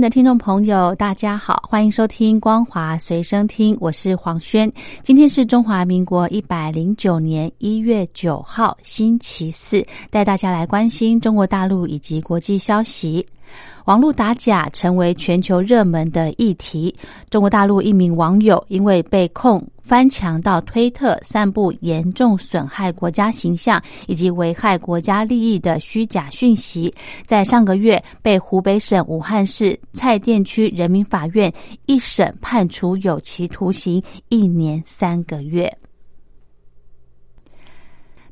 的听众朋友，大家好，欢迎收听光华随身听，我是黄轩。今天是中华民国一百零九年一月九号，星期四，带大家来关心中国大陆以及国际消息。网络打假成为全球热门的议题。中国大陆一名网友因为被控翻墙到推特散布严重损害国家形象以及危害国家利益的虚假讯息，在上个月被湖北省武汉市蔡甸区人民法院一审判处有期徒刑一年三个月。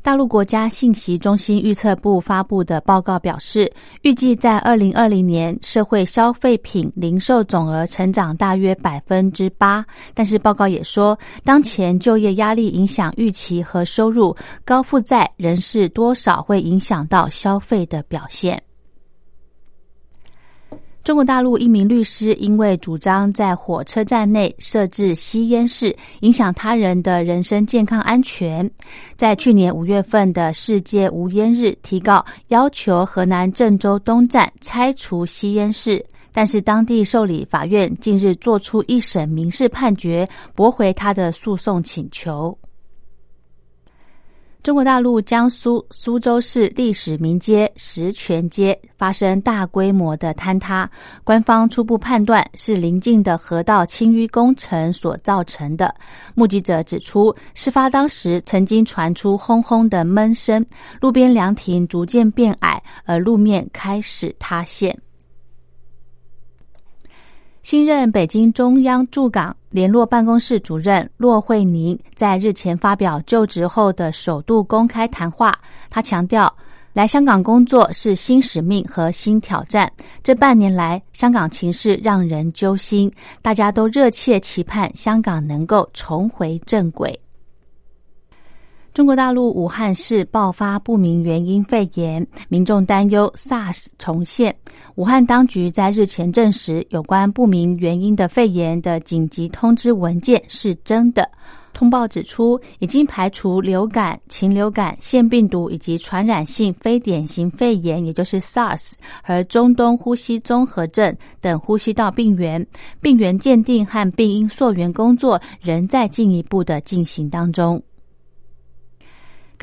大陆国家信息中心预测部发布的报告表示，预计在二零二零年，社会消费品零售总额成长大约百分之八。但是报告也说，当前就业压力影响预期和收入，高负债仍是多少会影响到消费的表现。中国大陆一名律师因为主张在火车站内设置吸烟室，影响他人的人身健康安全，在去年五月份的世界无烟日提告，要求河南郑州东站拆除吸烟室，但是当地受理法院近日作出一审民事判决，驳回他的诉讼请求。中国大陆江苏苏州市历史名街石泉街发生大规模的坍塌，官方初步判断是临近的河道清淤工程所造成的。目击者指出，事发当时曾经传出轰轰的闷声，路边凉亭逐渐变矮，而路面开始塌陷。新任北京中央驻港联络办公室主任骆惠宁在日前发表就职后的首度公开谈话。他强调，来香港工作是新使命和新挑战。这半年来，香港情势让人揪心，大家都热切期盼香港能够重回正轨。中国大陆武汉市爆发不明原因肺炎，民众担忧 SARS 重现。武汉当局在日前证实，有关不明原因的肺炎的紧急通知文件是真的。通报指出，已经排除流感、禽流感、腺病毒以及传染性非典型肺炎，也就是 SARS 和中东呼吸综合症等呼吸道病原。病原鉴定和病因溯源工作仍在进一步的进行当中。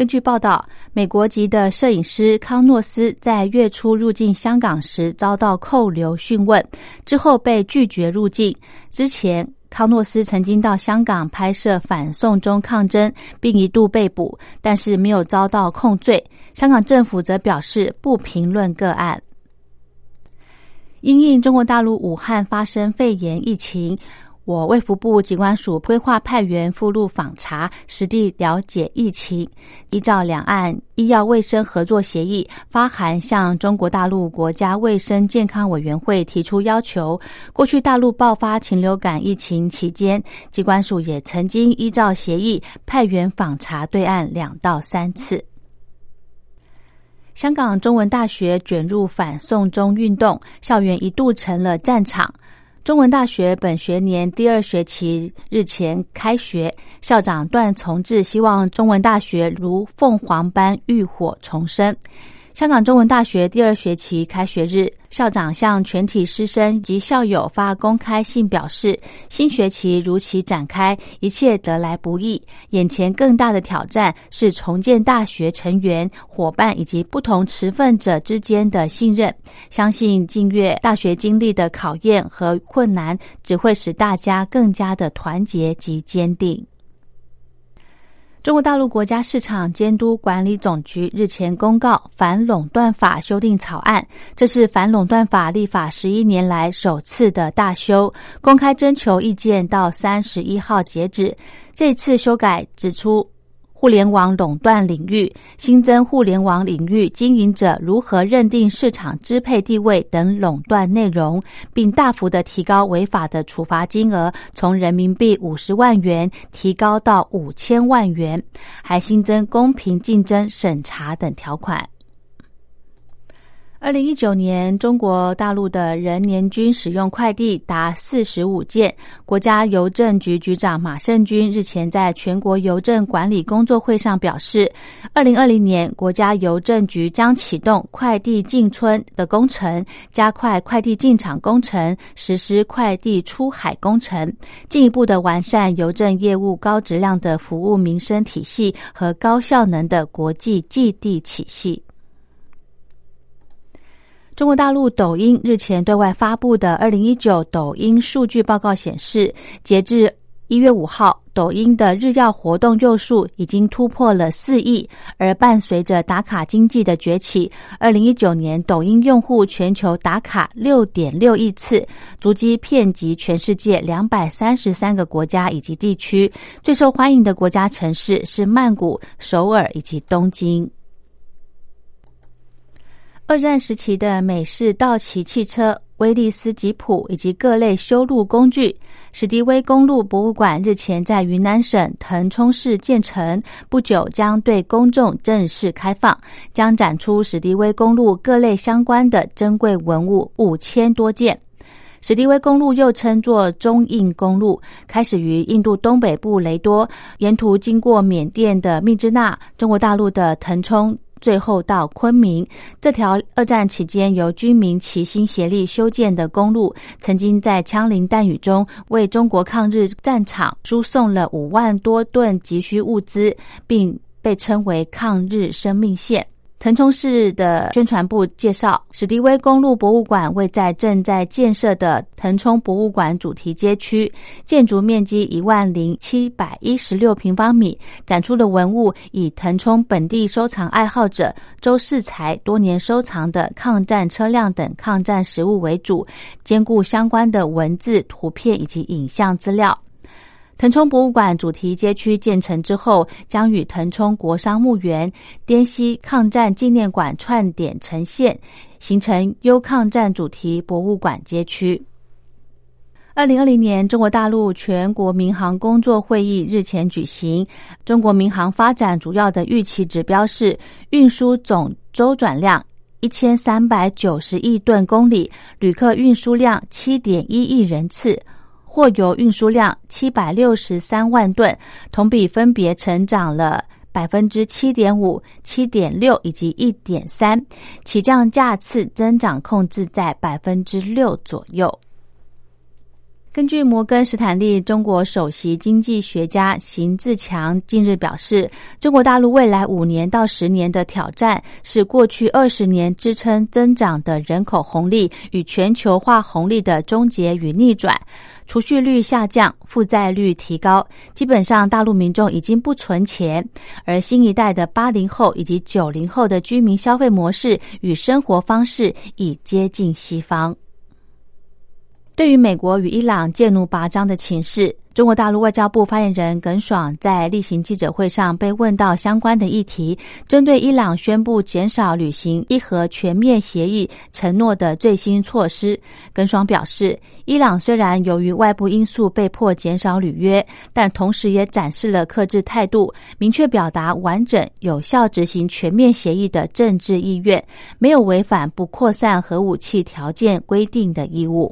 根据报道，美国籍的摄影师康诺斯在月初入境香港时遭到扣留讯问，之后被拒绝入境。之前，康诺斯曾经到香港拍摄反送中抗争，并一度被捕，但是没有遭到控罪。香港政府则表示不评论个案。因应中国大陆武汉发生肺炎疫情。我卫福部机关署规划派员赴陆访查，实地了解疫情。依照两岸医药卫生合作协议，发函向中国大陆国家卫生健康委员会提出要求。过去大陆爆发禽流感疫情期间，机关署也曾经依照协议派员访查对岸两到三次。香港中文大学卷入反送中运动，校园一度成了战场。中文大学本学年第二学期日前开学，校长段崇志希望中文大学如凤凰般浴火重生。香港中文大学第二学期开学日，校长向全体师生及校友发公开信，表示新学期如期展开，一切得来不易。眼前更大的挑战是重建大学成员、伙伴以及不同持份者之间的信任。相信近月大学经历的考验和困难，只会使大家更加的团结及坚定。中国大陆国家市场监督管理总局日前公告反垄断法修订草案，这是反垄断法立法十一年来首次的大修，公开征求意见到三十一号截止。这次修改指出。互联网垄断领域，新增互联网领域经营者如何认定市场支配地位等垄断内容，并大幅的提高违法的处罚金额，从人民币五十万元提高到五千万元，还新增公平竞争审查等条款。二零一九年，中国大陆的人年均使用快递达四十五件。国家邮政局局长马胜军日前在全国邮政管理工作会上表示，二零二零年，国家邮政局将启动快递进村的工程，加快快递进场工程，实施快递出海工程，进一步的完善邮政业务高质量的服务民生体系和高效能的国际寄递体系。中国大陆抖音日前对外发布的二零一九抖音数据报告显示，截至一月五号，抖音的日要活动用数已经突破了四亿。而伴随着打卡经济的崛起，二零一九年抖音用户全球打卡六点六亿次，足迹遍及全世界两百三十三个国家以及地区。最受欢迎的国家城市是曼谷、首尔以及东京。二战时期的美式道奇汽车、威利斯吉普以及各类修路工具，史迪威公路博物馆日前在云南省腾冲市建成，不久将对公众正式开放，将展出史迪威公路各类相关的珍贵文物五千多件。史迪威公路又称作中印公路，开始于印度东北部雷多，沿途经过缅甸的密支那、中国大陆的腾冲。最后到昆明，这条二战期间由军民齐心协力修建的公路，曾经在枪林弹雨中为中国抗日战场输送了五万多吨急需物资，并被称为抗日生命线。腾冲市的宣传部介绍，史迪威公路博物馆位在正在建设的腾冲博物馆主题街区，建筑面积一万零七百一十六平方米，展出的文物以腾冲本地收藏爱好者周世才多年收藏的抗战车辆等抗战实物为主，兼顾相关的文字、图片以及影像资料。腾冲博物馆主题街区建成之后，将与腾冲国殇墓园、滇西抗战纪念馆串点呈现，形成优抗战主题博物馆街区。二零二零年，中国大陆全国民航工作会议日前举行。中国民航发展主要的预期指标是运输总周转量一千三百九十亿吨公里，旅客运输量七点一亿人次。货油运输量七百六十三万吨，同比分别成长了百分之七点五、七点六以及一点三，起降架次增长控制在百分之六左右。根据摩根士坦利中国首席经济学家邢自强近日表示，中国大陆未来五年到十年的挑战是过去二十年支撑增长的人口红利与全球化红利的终结与逆转。储蓄率下降，负债率提高，基本上大陆民众已经不存钱，而新一代的八零后以及九零后的居民消费模式与生活方式已接近西方。对于美国与伊朗剑怒拔张的情势。中国大陆外交部发言人耿爽在例行记者会上被问到相关的议题，针对伊朗宣布减少履行伊核全面协议承诺的最新措施，耿爽表示，伊朗虽然由于外部因素被迫减少履约，但同时也展示了克制态度，明确表达完整有效执行全面协议的政治意愿，没有违反不扩散核武器条件规定的义务。